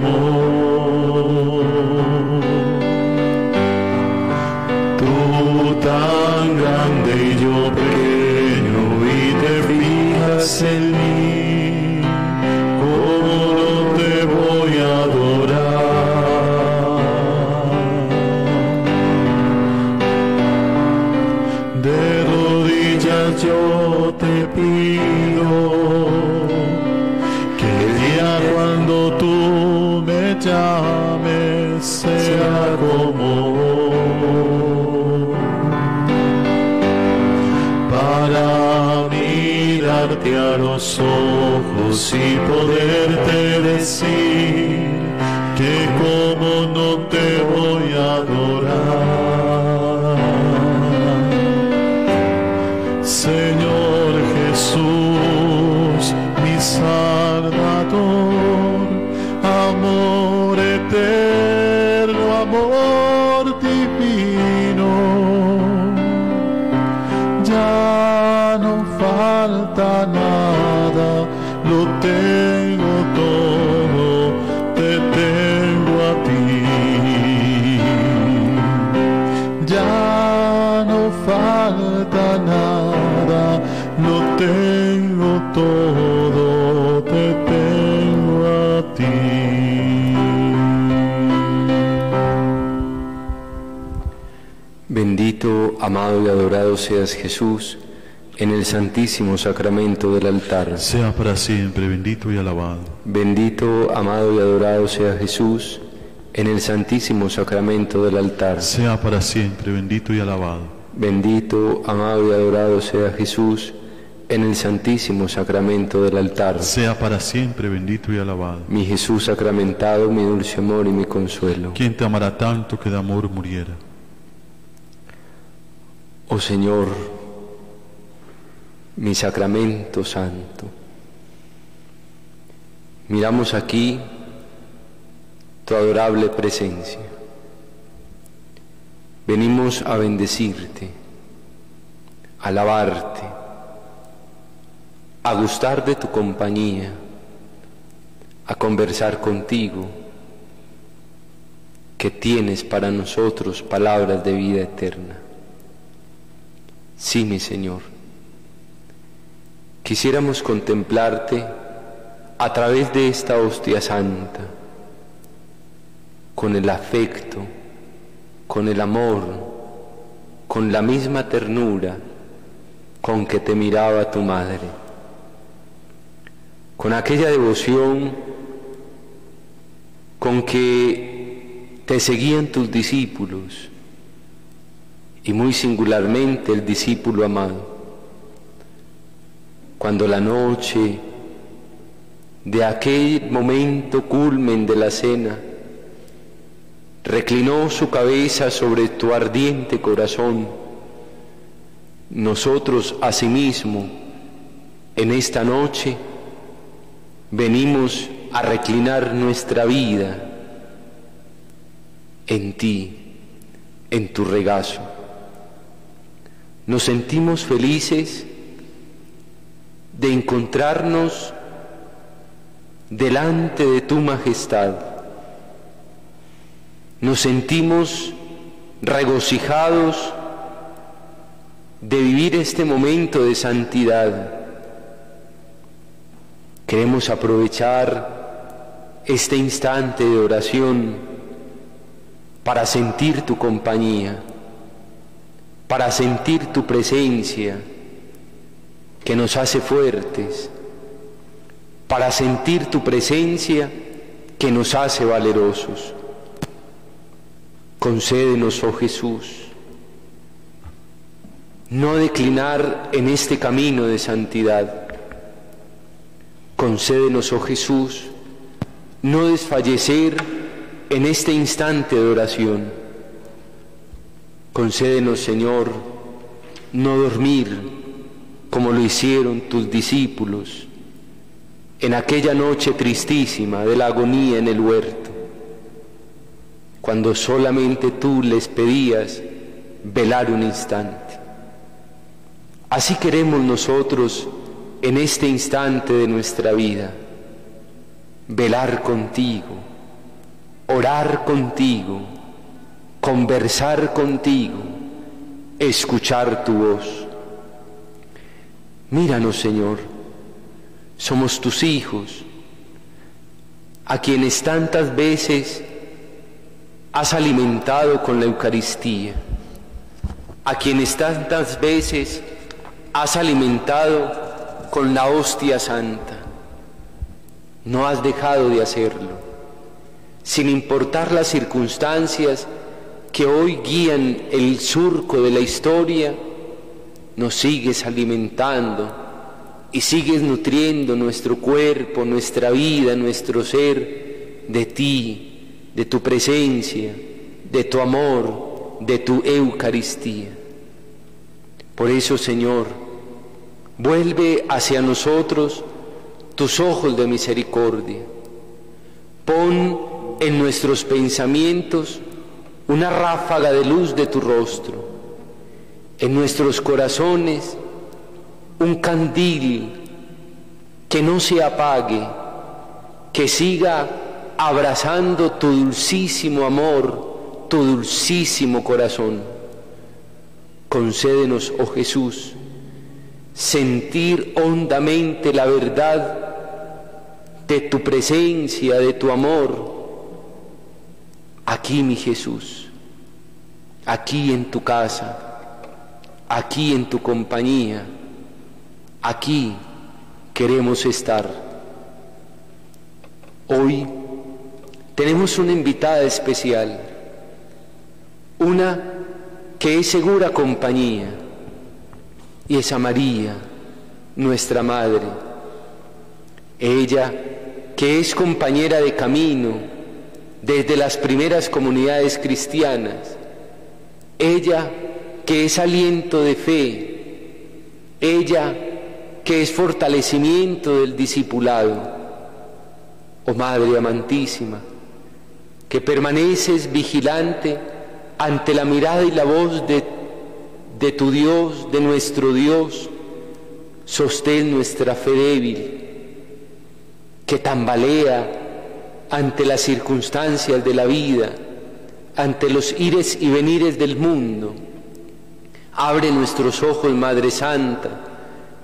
more. Falta nada, lo tengo todo, te tengo a ti. Bendito, amado y adorado seas Jesús en el santísimo sacramento del altar. Sea para siempre bendito y alabado. Bendito, amado y adorado sea Jesús en el santísimo sacramento del altar. Sea para siempre bendito y alabado. Bendito, amado y adorado sea Jesús en el santísimo sacramento del altar. Sea para siempre bendito y alabado. Mi Jesús sacramentado, mi dulce amor y mi consuelo. ¿Quién te amará tanto que de amor muriera? Oh Señor, mi sacramento santo, miramos aquí tu adorable presencia. Venimos a bendecirte, a alabarte, a gustar de tu compañía, a conversar contigo, que tienes para nosotros palabras de vida eterna. Sí, mi Señor. Quisiéramos contemplarte a través de esta hostia santa, con el afecto, con el amor, con la misma ternura con que te miraba tu madre, con aquella devoción con que te seguían tus discípulos y muy singularmente el discípulo amado. Cuando la noche de aquel momento culmen de la cena reclinó su cabeza sobre tu ardiente corazón, nosotros asimismo en esta noche venimos a reclinar nuestra vida en ti, en tu regazo. Nos sentimos felices de encontrarnos delante de tu majestad. Nos sentimos regocijados de vivir este momento de santidad. Queremos aprovechar este instante de oración para sentir tu compañía, para sentir tu presencia que nos hace fuertes, para sentir tu presencia que nos hace valerosos. Concédenos, oh Jesús, no declinar en este camino de santidad. Concédenos, oh Jesús, no desfallecer en este instante de oración. Concédenos, Señor, no dormir como lo hicieron tus discípulos en aquella noche tristísima de la agonía en el huerto, cuando solamente tú les pedías velar un instante. Así queremos nosotros en este instante de nuestra vida, velar contigo, orar contigo, conversar contigo, escuchar tu voz. Míranos, Señor, somos tus hijos, a quienes tantas veces has alimentado con la Eucaristía, a quienes tantas veces has alimentado con la hostia santa. No has dejado de hacerlo, sin importar las circunstancias que hoy guían el surco de la historia, nos sigues alimentando y sigues nutriendo nuestro cuerpo, nuestra vida, nuestro ser de ti, de tu presencia, de tu amor, de tu Eucaristía. Por eso, Señor, vuelve hacia nosotros tus ojos de misericordia. Pon en nuestros pensamientos una ráfaga de luz de tu rostro, en nuestros corazones un candil que no se apague, que siga abrazando tu dulcísimo amor, tu dulcísimo corazón. Concédenos, oh Jesús, sentir hondamente la verdad de tu presencia, de tu amor. Aquí, mi Jesús, aquí en tu casa, aquí en tu compañía, aquí queremos estar. Hoy tenemos una invitada especial, una que es segura compañía, y es a María, nuestra Madre. Ella, que es compañera de camino desde las primeras comunidades cristianas, ella que es aliento de fe, ella que es fortalecimiento del discipulado, oh Madre amantísima, que permaneces vigilante, ante la mirada y la voz de, de tu Dios, de nuestro Dios, sostén nuestra fe débil, que tambalea ante las circunstancias de la vida, ante los ires y venires del mundo. Abre nuestros ojos, Madre Santa,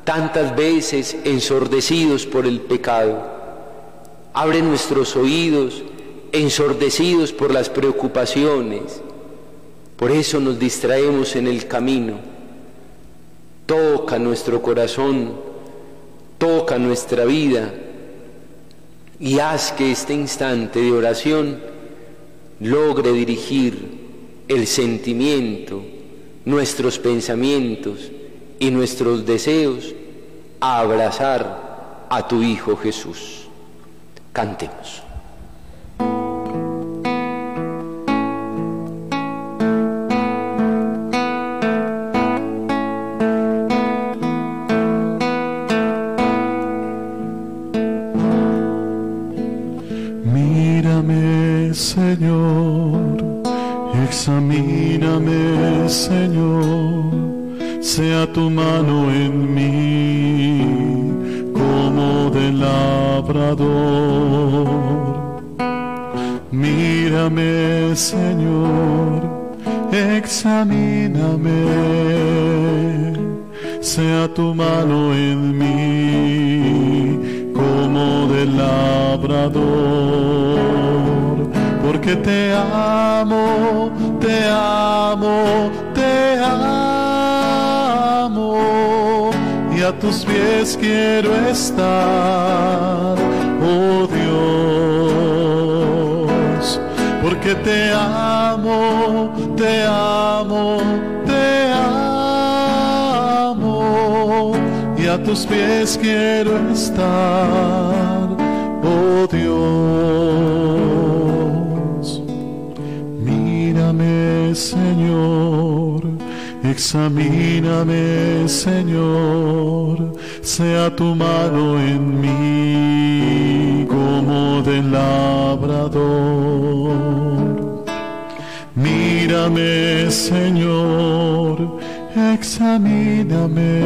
tantas veces ensordecidos por el pecado. Abre nuestros oídos, ensordecidos por las preocupaciones por eso nos distraemos en el camino. Toca nuestro corazón, toca nuestra vida y haz que este instante de oración logre dirigir el sentimiento, nuestros pensamientos y nuestros deseos a abrazar a tu Hijo Jesús. Cantemos. Señor, examíname, sea tu mano en mí como del labrador, porque te amo, te amo, te amo, y a tus pies quiero estar, oh Dios, porque te amo, te amo, te amo, y a tus pies quiero estar, oh Dios. Mírame, Señor, examíname, Señor, sea tu mano en mí como del labrador. Mírame, Señor, examíname,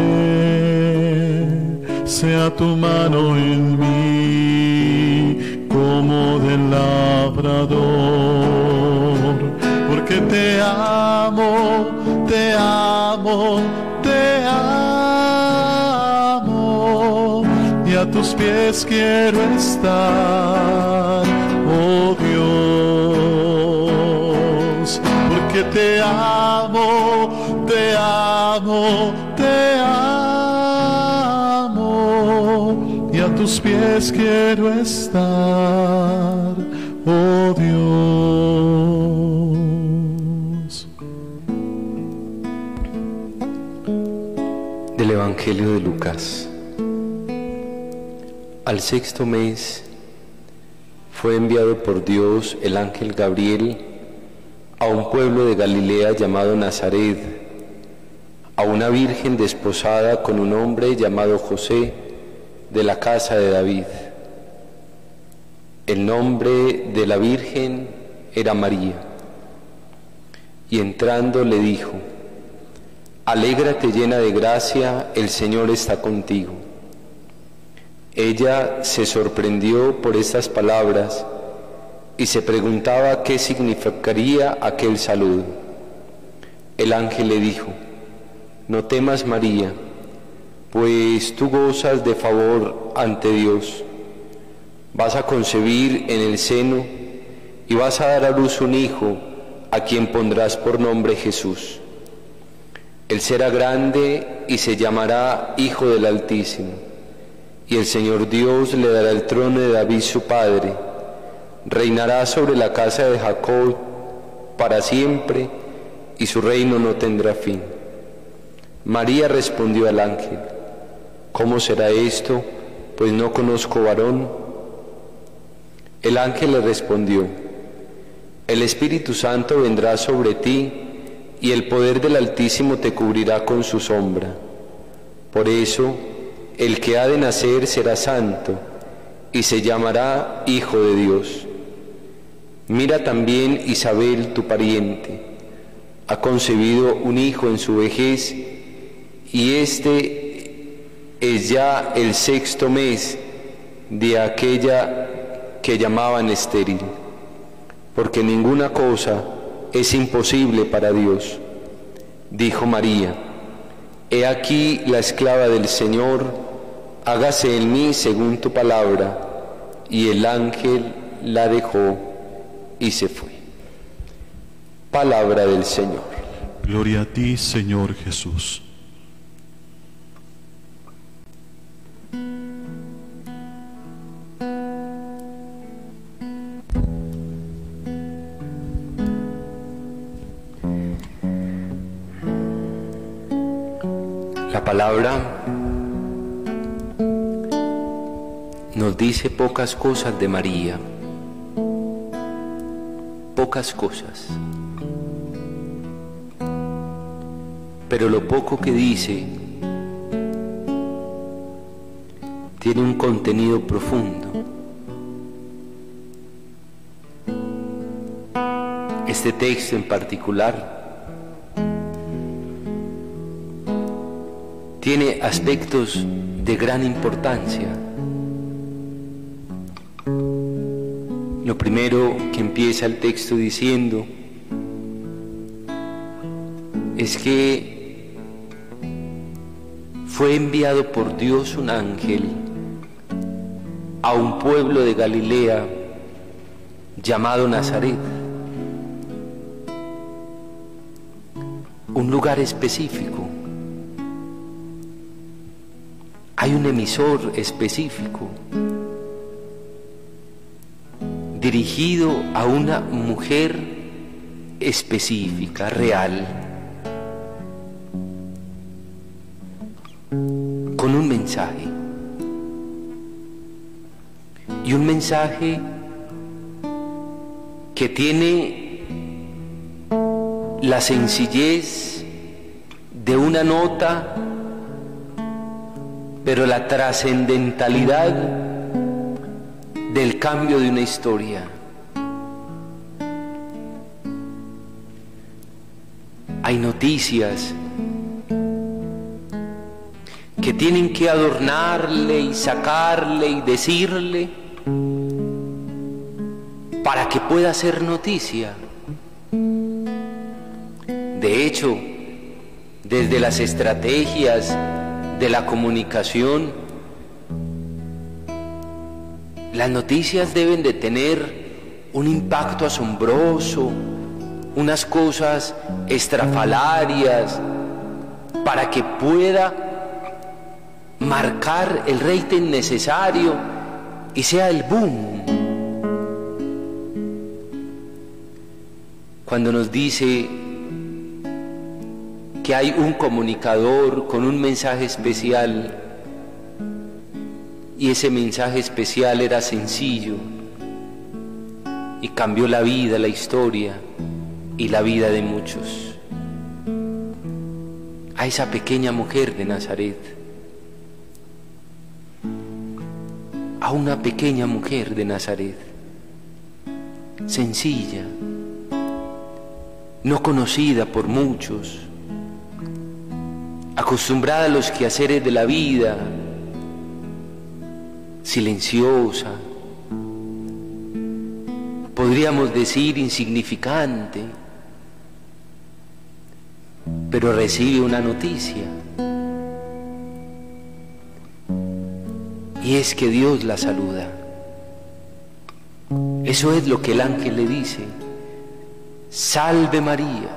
sea tu mano en mí como del labrador, porque te amo, te amo, te amo, y a tus pies quiero estar, oh Dios, porque te amo, te amo, te amo, y a tus pies quiero estar, oh Dios. Del Evangelio de Lucas. Al sexto mes fue enviado por Dios el ángel Gabriel a un pueblo de Galilea llamado Nazaret, a una virgen desposada con un hombre llamado José de la casa de David. El nombre de la virgen era María. Y entrando le dijo, Alégrate llena de gracia, el Señor está contigo. Ella se sorprendió por estas palabras y se preguntaba qué significaría aquel saludo. El ángel le dijo, no temas María, pues tú gozas de favor ante Dios. Vas a concebir en el seno y vas a dar a luz un hijo a quien pondrás por nombre Jesús. Él será grande y se llamará Hijo del Altísimo, y el Señor Dios le dará el trono de David su padre, reinará sobre la casa de Jacob para siempre, y su reino no tendrá fin. María respondió al ángel, ¿cómo será esto? Pues no conozco varón. El ángel le respondió, el Espíritu Santo vendrá sobre ti, y el poder del Altísimo te cubrirá con su sombra. Por eso, el que ha de nacer será santo y se llamará Hijo de Dios. Mira también Isabel, tu pariente, ha concebido un hijo en su vejez y este es ya el sexto mes de aquella que llamaban estéril, porque ninguna cosa es imposible para Dios. Dijo María, He aquí la esclava del Señor, hágase en mí según tu palabra. Y el ángel la dejó y se fue. Palabra del Señor. Gloria a ti, Señor Jesús. La palabra nos dice pocas cosas de María, pocas cosas, pero lo poco que dice tiene un contenido profundo. Este texto en particular tiene aspectos de gran importancia primero que empieza el texto diciendo es que fue enviado por Dios un ángel a un pueblo de Galilea llamado Nazaret, un lugar específico. Hay un emisor específico dirigido a una mujer específica, real, con un mensaje. Y un mensaje que tiene la sencillez de una nota, pero la trascendentalidad del cambio de una historia. Hay noticias que tienen que adornarle y sacarle y decirle para que pueda ser noticia. De hecho, desde las estrategias de la comunicación, las noticias deben de tener un impacto asombroso, unas cosas estrafalarias, para que pueda marcar el rating necesario y sea el boom. Cuando nos dice que hay un comunicador con un mensaje especial, y ese mensaje especial era sencillo. Y cambió la vida, la historia y la vida de muchos. A esa pequeña mujer de Nazaret, a una pequeña mujer de Nazaret, sencilla, no conocida por muchos, acostumbrada a los quehaceres de la vida, silenciosa, podríamos decir insignificante, pero recibe una noticia. Y es que Dios la saluda. Eso es lo que el ángel le dice. Salve María.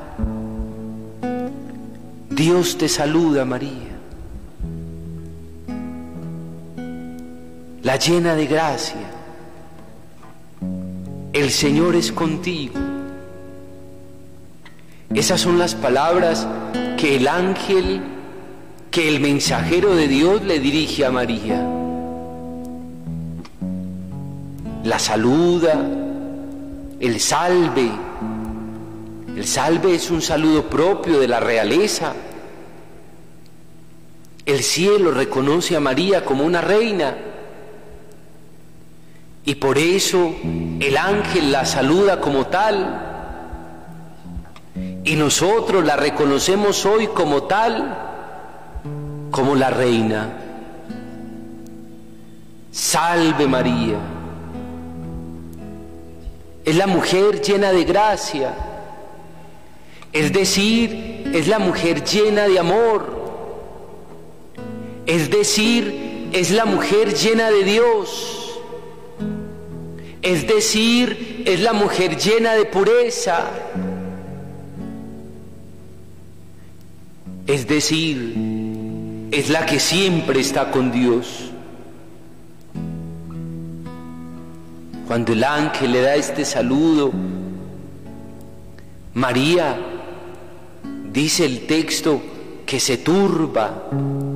Dios te saluda María. La llena de gracia. El Señor es contigo. Esas son las palabras que el ángel, que el mensajero de Dios le dirige a María. La saluda, el salve. El salve es un saludo propio de la realeza. El cielo reconoce a María como una reina y por eso el ángel la saluda como tal. Y nosotros la reconocemos hoy como tal, como la reina. Salve María. Es la mujer llena de gracia. Es decir, es la mujer llena de amor. Es decir, es la mujer llena de Dios es decir, es la mujer llena de pureza, es decir, es la que siempre está con Dios. Cuando el ángel le da este saludo, María, dice el texto, que se turba,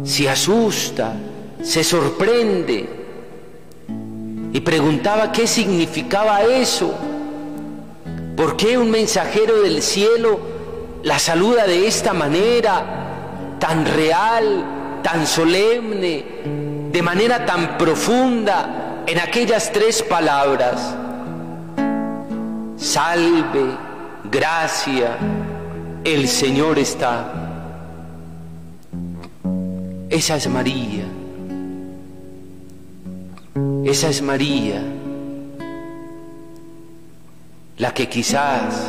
se asusta, se sorprende y preguntaba qué significaba eso. ¿Por qué un mensajero del cielo la saluda de esta manera, tan real, tan solemne, de manera tan profunda, en aquellas tres palabras? Salve, gracia, el Señor está. Esa es María. Esa es María. la que quizás,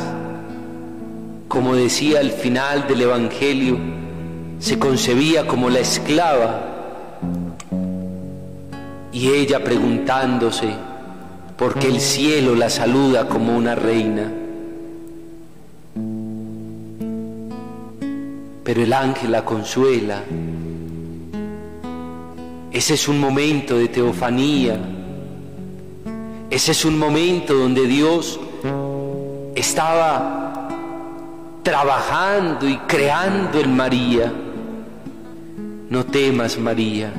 como decía al final del Evangelio, se concebía como la esclava y ella preguntándose por qué el cielo la saluda como una reina. Pero el ángel la consuela. Ese es un momento de teofanía. Ese es un momento donde Dios estaba trabajando y creando en María. No temas, María,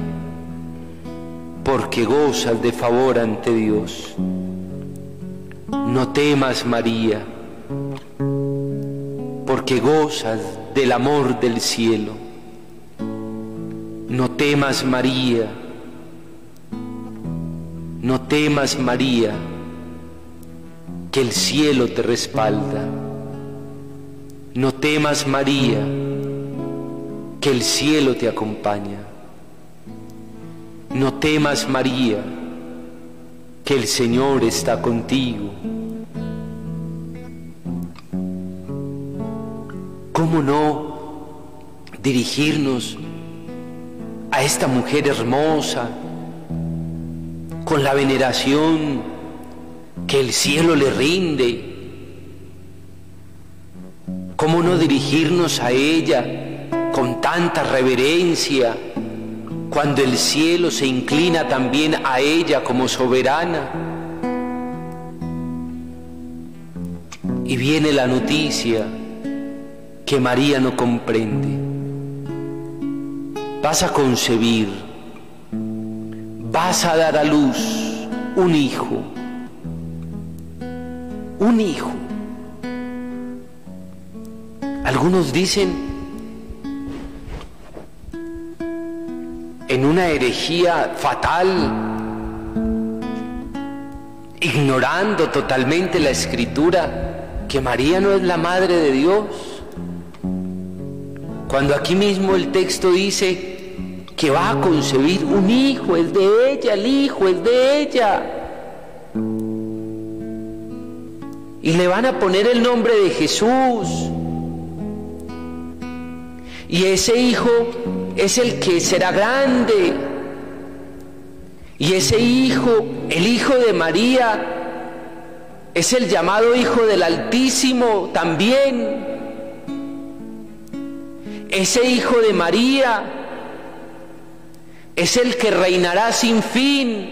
porque gozas de favor ante Dios. No temas, María, porque gozas del amor del cielo. No temas, María, no temas, María, que el cielo te respalda. No temas, María, que el cielo te acompaña. No temas, María, que el Señor está contigo. ¿Cómo no dirigirnos a esta mujer hermosa con la veneración que el cielo le rinde? ¿Cómo no dirigirnos a ella con tanta reverencia cuando el cielo se inclina también a ella como soberana? Y viene la noticia que María no comprende. Vas a concebir, vas a dar a luz un hijo, un hijo. Algunos dicen en una herejía fatal, ignorando totalmente la escritura, que María no es la madre de Dios. Cuando aquí mismo el texto dice que va a concebir un hijo, es de ella, el hijo es de ella. Y le van a poner el nombre de Jesús. Y ese hijo es el que será grande. Y ese hijo, el hijo de María, es el llamado hijo del Altísimo también. Ese hijo de María es el que reinará sin fin.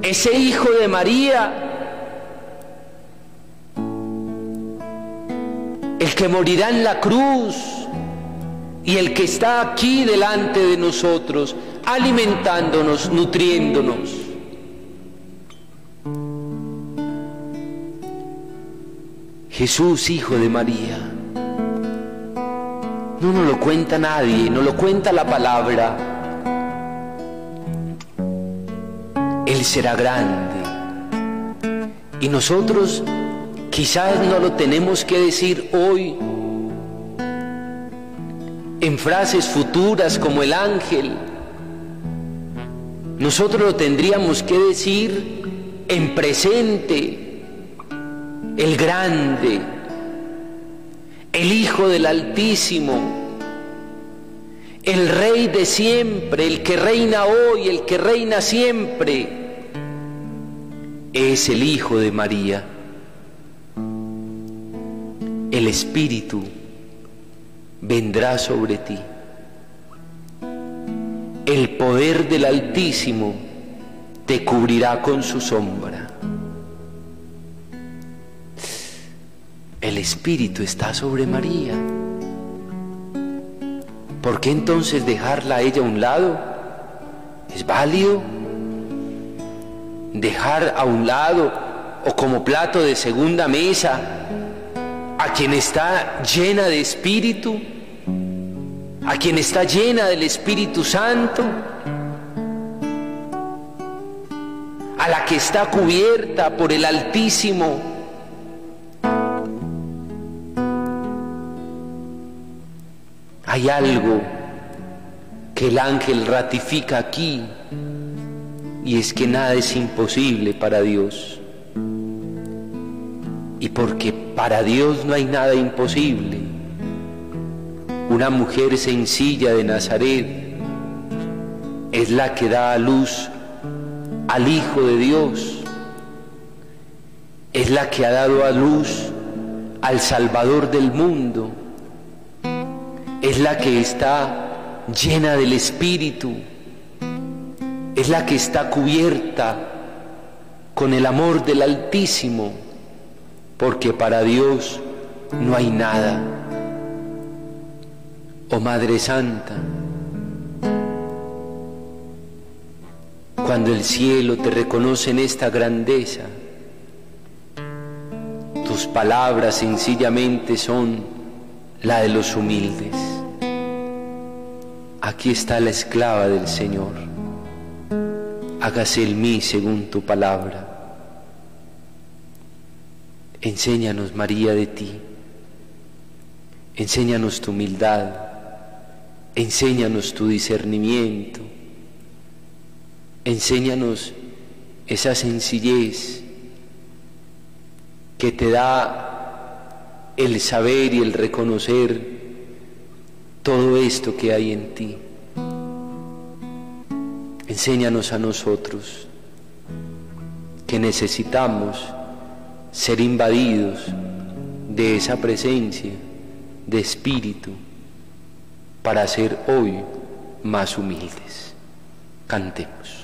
Ese hijo de María, el que morirá en la cruz y el que está aquí delante de nosotros, alimentándonos, nutriéndonos. Jesús, hijo de María. No nos lo cuenta nadie, no lo cuenta la palabra. Él será grande. Y nosotros quizás no lo tenemos que decir hoy en frases futuras como el ángel. Nosotros lo tendríamos que decir en presente, el grande, el Hijo del Altísimo, el Rey de siempre, el que reina hoy, el que reina siempre, es el Hijo de María, el Espíritu vendrá sobre ti. El poder del Altísimo te cubrirá con su sombra. El Espíritu está sobre María. ¿Por qué entonces dejarla a ella a un lado? ¿Es válido? Dejar a un lado o como plato de segunda mesa a quien está llena de espíritu, a quien está llena del Espíritu Santo, a la que está cubierta por el Altísimo. Hay algo que el ángel ratifica aquí y es que nada es imposible para Dios. y porque para Dios no hay nada imposible. Una mujer sencilla de Nazaret es la que da a luz al Hijo de Dios, es la que ha dado a luz al Salvador del mundo, es la que está llena del Espíritu, es la que está cubierta con el amor del Altísimo porque para Dios no hay nada. Oh Madre Santa, cuando el cielo te reconoce en esta grandeza, tus palabras sencillamente son la de los humildes. Aquí está la esclava del Señor. Hágase el mí según tu palabra. Enséñanos, María, de ti. Enséñanos tu humildad. Enséñanos tu discernimiento. Enséñanos esa sencillez que te da el saber y el reconocer todo esto que hay en ti. Enséñanos a nosotros que necesitamos ser invadidos de esa presencia de espíritu para ser hoy más humildes. Cantemos.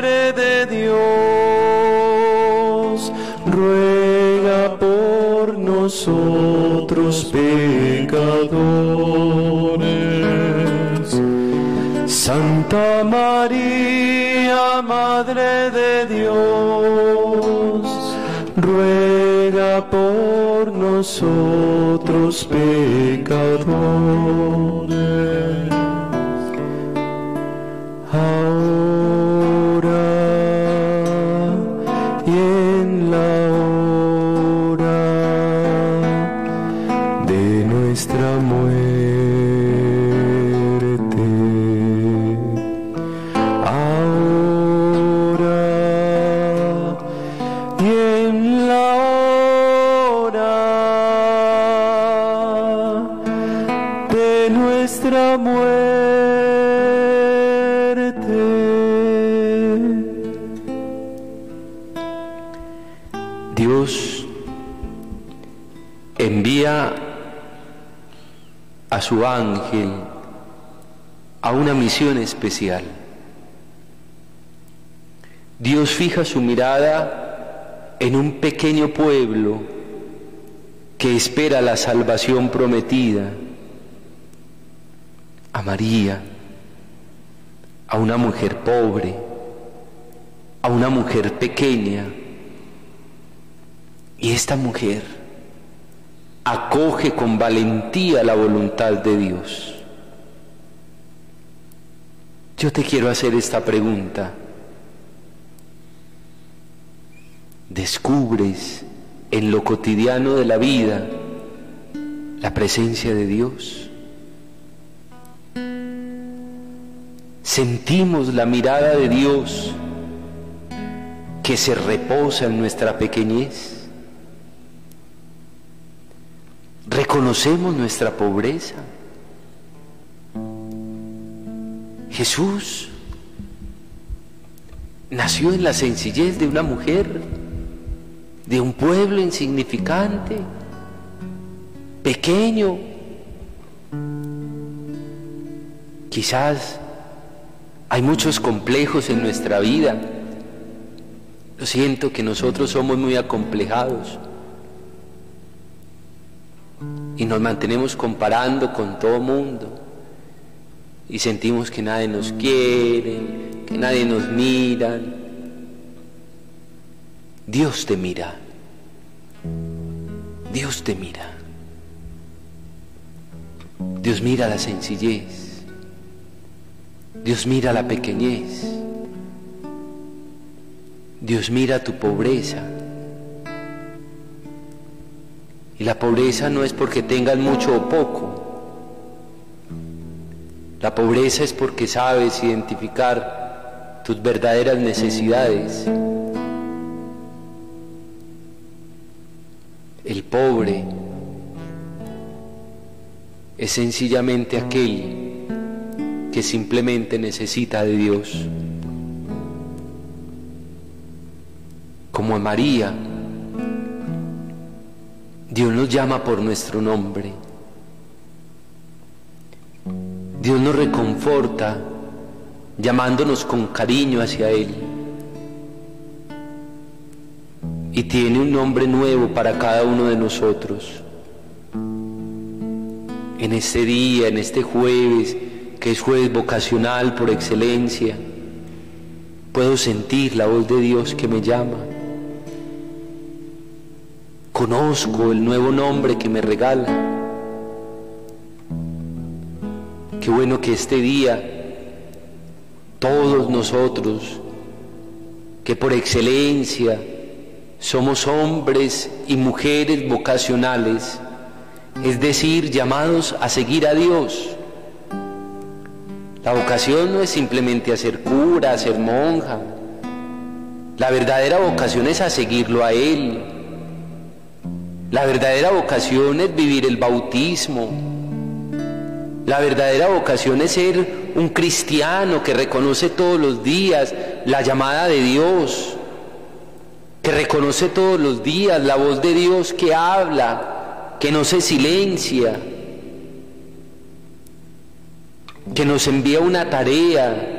Madre de Dios, ruega por nosotros pecadores. Santa María, Madre de Dios, ruega por nosotros pecadores. Especial. Dios fija su mirada en un pequeño pueblo que espera la salvación prometida, a María, a una mujer pobre, a una mujer pequeña. Y esta mujer acoge con valentía la voluntad de Dios. Yo te quiero hacer esta pregunta. ¿Descubres en lo cotidiano de la vida la presencia de Dios? ¿Sentimos la mirada de Dios que se reposa en nuestra pequeñez? ¿Reconocemos nuestra pobreza? Jesús nació en la sencillez de una mujer, de un pueblo insignificante, pequeño. Quizás Hay muchos complejos en nuestra vida. Lo siento que nosotros somos muy acomplejados y nos mantenemos comparando con todo mundo y sentimos que nadie nos quiere, que nadie nos mira. Dios te mira. Dios te mira. Dios mira la sencillez. Dios mira la pequeñez. Dios mira tu pobreza. Y la pobreza no es porque tengas mucho o poco. La pobreza es porque sabes identificar tus verdaderas necesidades. El pobre es sencillamente aquel que simplemente necesita de Dios. Como a María, Dios nos llama por nuestro nombre. Dios nos reconforta llamándonos con cariño hacia Él. Y tiene un nombre nuevo para cada uno de nosotros. En este día, en este jueves, que es jueves vocacional por excelencia, puedo sentir la voz de Dios que me llama. Conozco el nuevo nombre que me regala. Qué bueno que este día todos nosotros, que por excelencia somos hombres y mujeres vocacionales, es decir, llamados a seguir a Dios. La vocación no es simplemente a ser cura, a ser monja. La verdadera vocación es a seguirlo a Él. La verdadera vocación es vivir el bautismo. La verdadera vocación es ser un cristiano que reconoce todos los días la llamada de Dios, que reconoce todos los días la voz de Dios que habla, que no se silencia, que nos envía una tarea,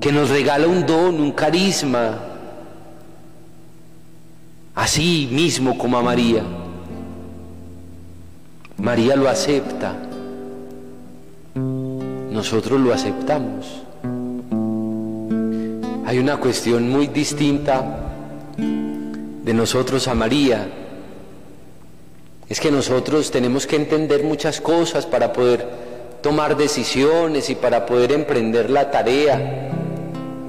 que nos regala un don, un carisma, así mismo como a María. María lo acepta nosotros lo aceptamos. Hay una cuestión muy distinta de nosotros a María. Es que nosotros tenemos que entender muchas cosas para poder tomar decisiones y para poder emprender la tarea.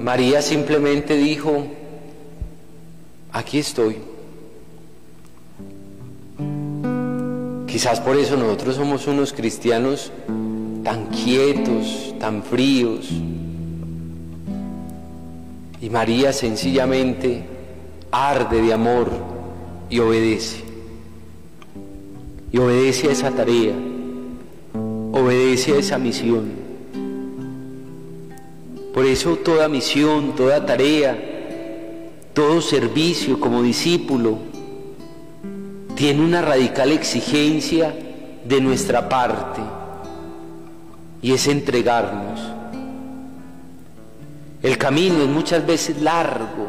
María simplemente dijo, aquí estoy. Quizás por eso nosotros somos unos cristianos tan quietos, tan fríos. Y María sencillamente arde de amor y obedece. Y obedece a esa tarea, obedece a esa misión. Por eso toda misión, toda tarea, todo servicio como discípulo tiene una radical exigencia de nuestra parte y es entregarnos. El camino es muchas veces largo,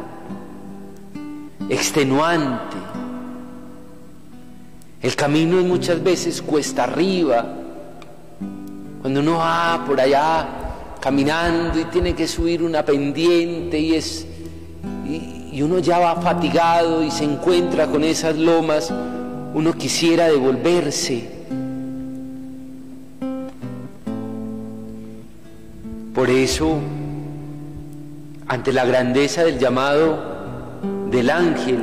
extenuante. El camino es muchas veces cuesta arriba. Cuando uno va por allá caminando y tiene que subir una pendiente y es y, uno ya va fatigado y se encuentra con esas lomas, uno quisiera devolverse Por eso, ante la grandeza del llamado del ángel,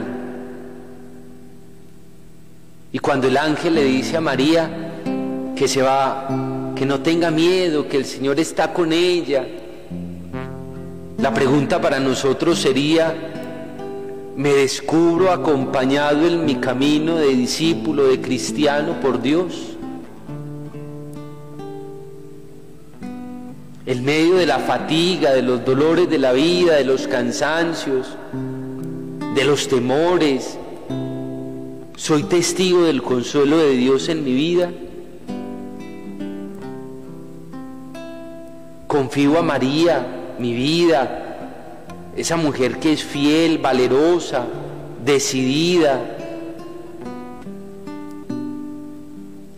y cuando el ángel le dice a María que se va, que no tenga miedo, que el Señor está con ella, la pregunta para nosotros sería, ¿me descubro acompañado en mi camino de discípulo, de cristiano por Dios? En medio de la fatiga, de los dolores de la vida, de los cansancios, de los temores, soy testigo del consuelo de Dios en mi vida. Confío a María, mi vida, esa mujer que es fiel, valerosa, decidida.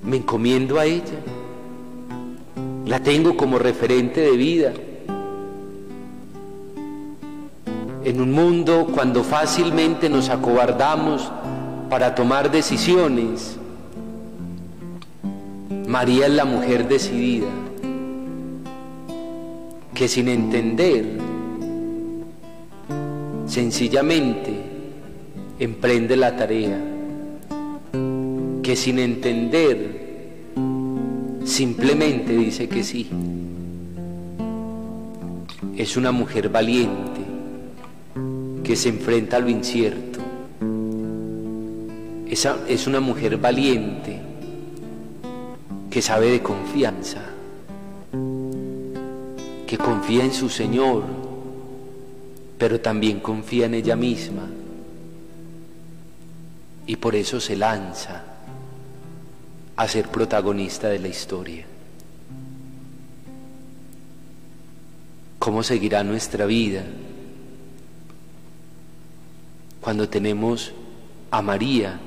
Me encomiendo a ella. La tengo como referente de vida. En un mundo cuando fácilmente nos acobardamos para tomar decisiones, María es la mujer decidida, que sin entender, sencillamente emprende la tarea, que sin entender, simplemente dice que sí. Es una mujer valiente que se enfrenta a lo incierto. Es una mujer valiente que sabe de confianza, que confía en su Señor, pero también confía en ella misma. Y por eso se lanza a ser protagonista de la historia. ¿Cómo seguirá nuestra vida cuando tenemos a María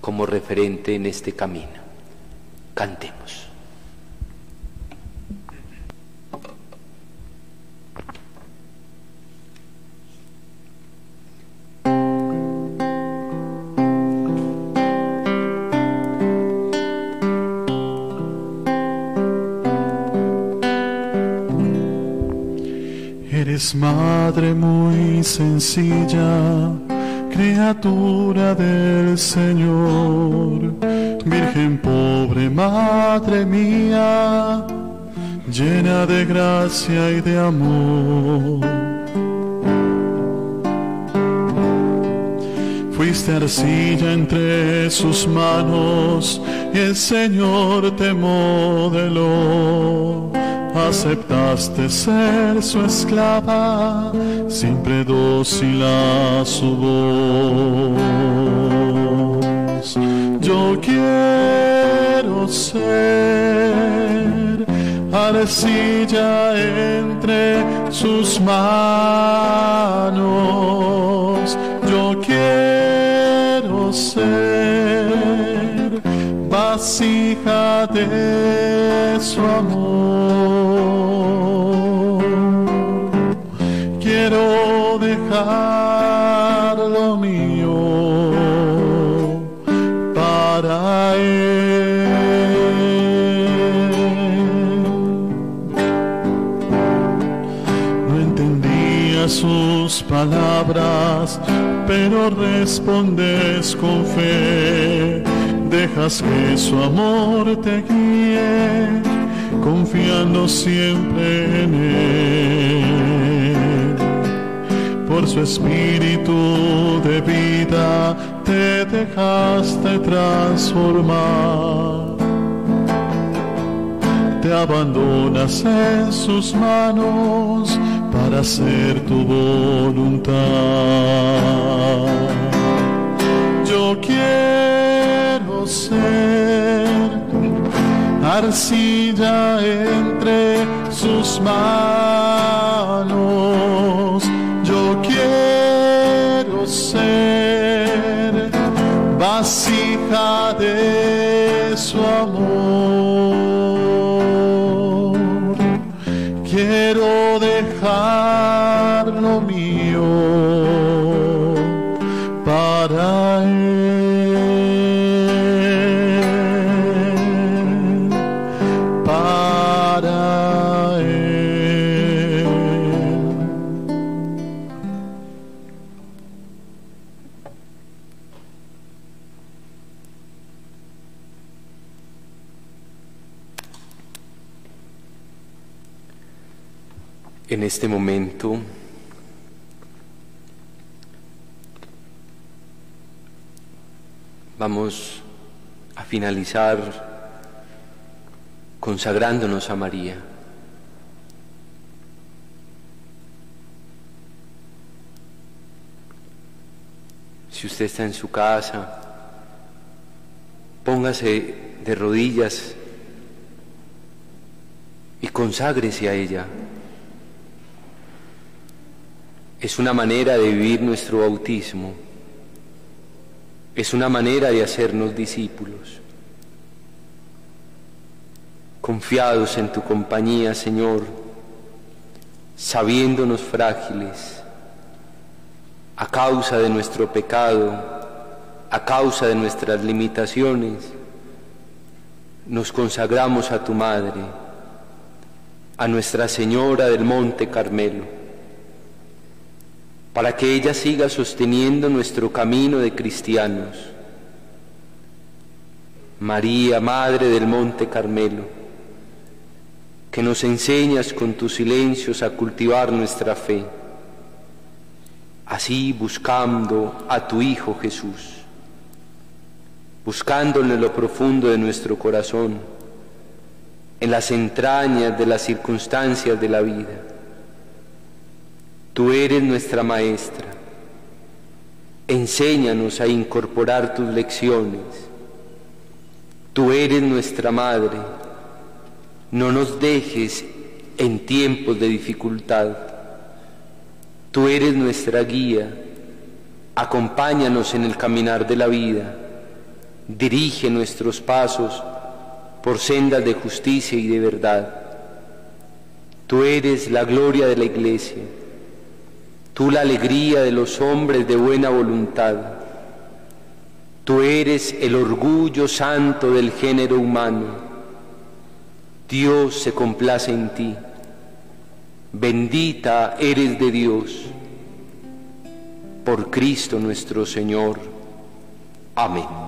como referente en este camino? Cantemos. Eres madre muy sencilla, criatura del Señor Virgen pobre, Madre mía, llena de gracia y de amor. Fuiste arcilla entre sus manos y el Señor te modeló. Aceptaste ser su esclava, siempre dócil a su voz. Yo quiero ser arcilla entre sus manos. Yo quiero ser vasija de su amor. Quiero dejar lo mío para él. No entendía sus palabras, pero respondes con fe. Dejas que su amor te guíe, confiando siempre en él. Por su espíritu de vida te dejaste transformar. Te abandonas en sus manos para hacer tu voluntad. Arcilla entre sus manos. Yo quiero ser vasija de su amor. Quiero dejar este momento vamos a finalizar consagrándonos a María. Si usted está en su casa, póngase de rodillas y conságrese a ella. Es una manera de vivir nuestro bautismo. Es una manera de hacernos discípulos. Confiados en tu compañía, Señor, sabiéndonos frágiles a causa de nuestro pecado, a causa de nuestras limitaciones, nos consagramos a tu Madre, a Nuestra Señora del Monte Carmelo, para que ella siga sosteniendo nuestro camino de cristianos. María, Madre del Monte Carmelo, que nos enseñas con tus silencios a cultivar nuestra fe, así buscando a tu Hijo Jesús buscándolo en lo profundo de nuestro corazón, en las entrañas de las circunstancias de la vida. Tú eres nuestra maestra. Enséñanos a incorporar tus lecciones. Tú eres nuestra madre. No nos dejes en tiempos de dificultad. Tú eres nuestra guía. Acompáñanos en el caminar de la vida dirige nuestros pasos por sendas de justicia y de verdad. Tú eres la gloria de la iglesia, tú la alegría de los hombres de buena voluntad, tú eres el orgullo santo del género humano. Dios se complace en ti, bendita eres de Dios, por Cristo nuestro Señor. Amén.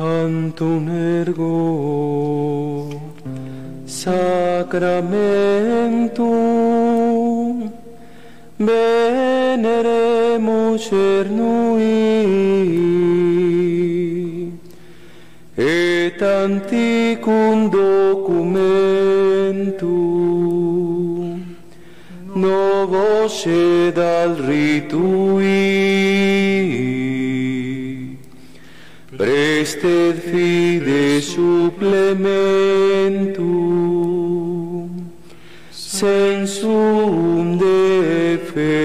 Tantum ergo sacramentum veneremus cernui et anticum documentum novo sed al ritui prested fide supplementum sensum defetui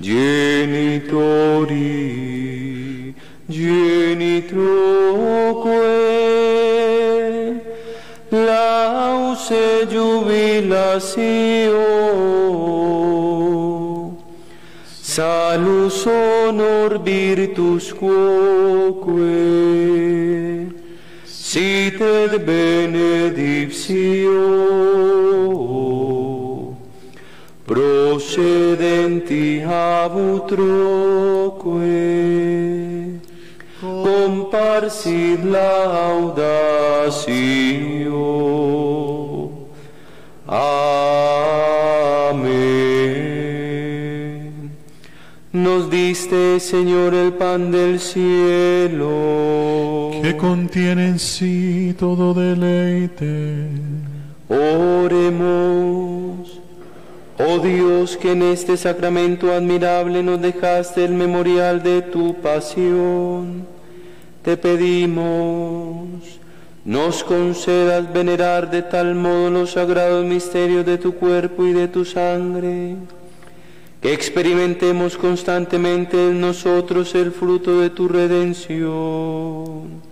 genitori. Genitroque. Lause jubilatio et benedictio procedenti abutroque comparsit laudatio. Nos diste, Señor, el pan del cielo, que contiene en sí todo deleite. Oremos. Oh Dios, que en este sacramento admirable nos dejaste el memorial de tu pasión, te pedimos, nos concedas venerar de tal modo los sagrados misterios de tu cuerpo y de tu sangre que experimentemos constantemente en nosotros el fruto de tu redención.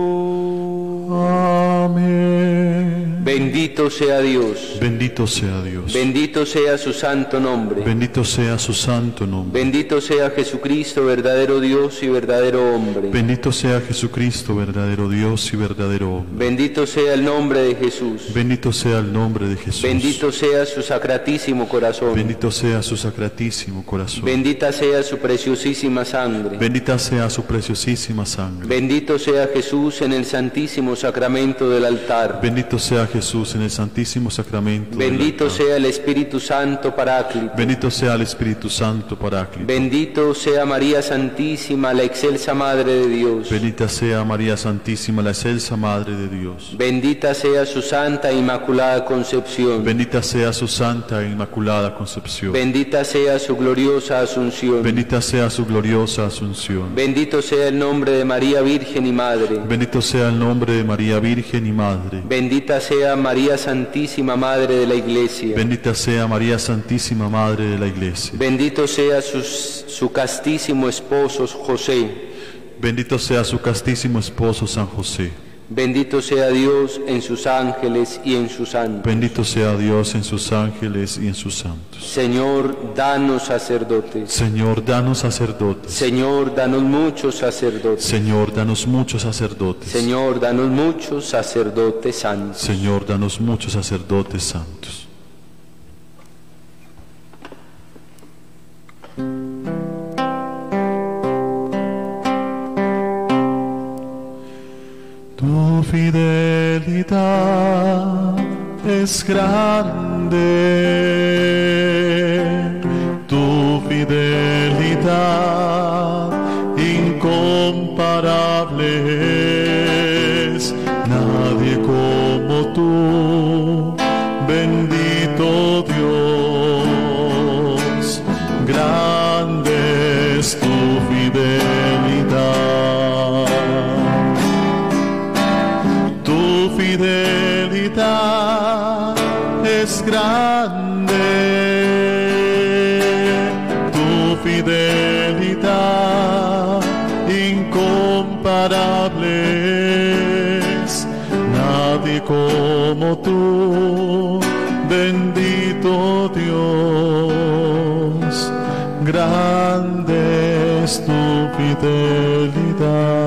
Bendito sea Dios. Bendito sea Dios. Bendito sea su santo nombre. Bendito sea su santo nombre. Bendito sea Jesucristo, verdadero Dios y verdadero hombre. Bendito sea Jesucristo, verdadero Dios y verdadero hombre. Bendito sea el nombre de Jesús. Bendito sea el nombre de Jesús. Bendito sea su sacratísimo corazón. Bendito sea su sacratísimo corazón. Bendita sea su preciosísima sangre. Bendita sea su preciosísima sangre. Bendito sea Jesús en el santísimo sacramento del altar. Bendito sea Jesús en el Santísimo Sacramento. Bendito sea el Espíritu Santo Paráclito. Bendito sea el Espíritu Santo Paráclito. Bendito sea María Santísima, la excelsa Madre de Dios. Bendita sea María Santísima, la excelsa Madre de Dios. Bendita sea su Santa e Inmaculada Concepción. Bendita sea su Santa e Inmaculada Concepción. Bendita sea su gloriosa Asunción. Bendita sea su gloriosa Asunción. Bendito sea el nombre de María Virgen y Madre. Bendito sea el nombre de María Virgen y Madre. Bendita sea María Santísima Madre de la Iglesia. Bendita sea María Santísima Madre de la Iglesia. Bendito sea su, su castísimo esposo José. Bendito sea su castísimo esposo San José. Bendito sea Dios en sus ángeles y en sus santos. Bendito sea Dios en sus ángeles y en sus santos. Señor, danos sacerdotes. Señor, danos sacerdotes. Señor, danos muchos sacerdotes. Señor, danos muchos sacerdotes. Señor, danos muchos sacerdotes santos. Señor, danos muchos sacerdotes santos. Grande, bendito Dios, grande es tu fidelidad.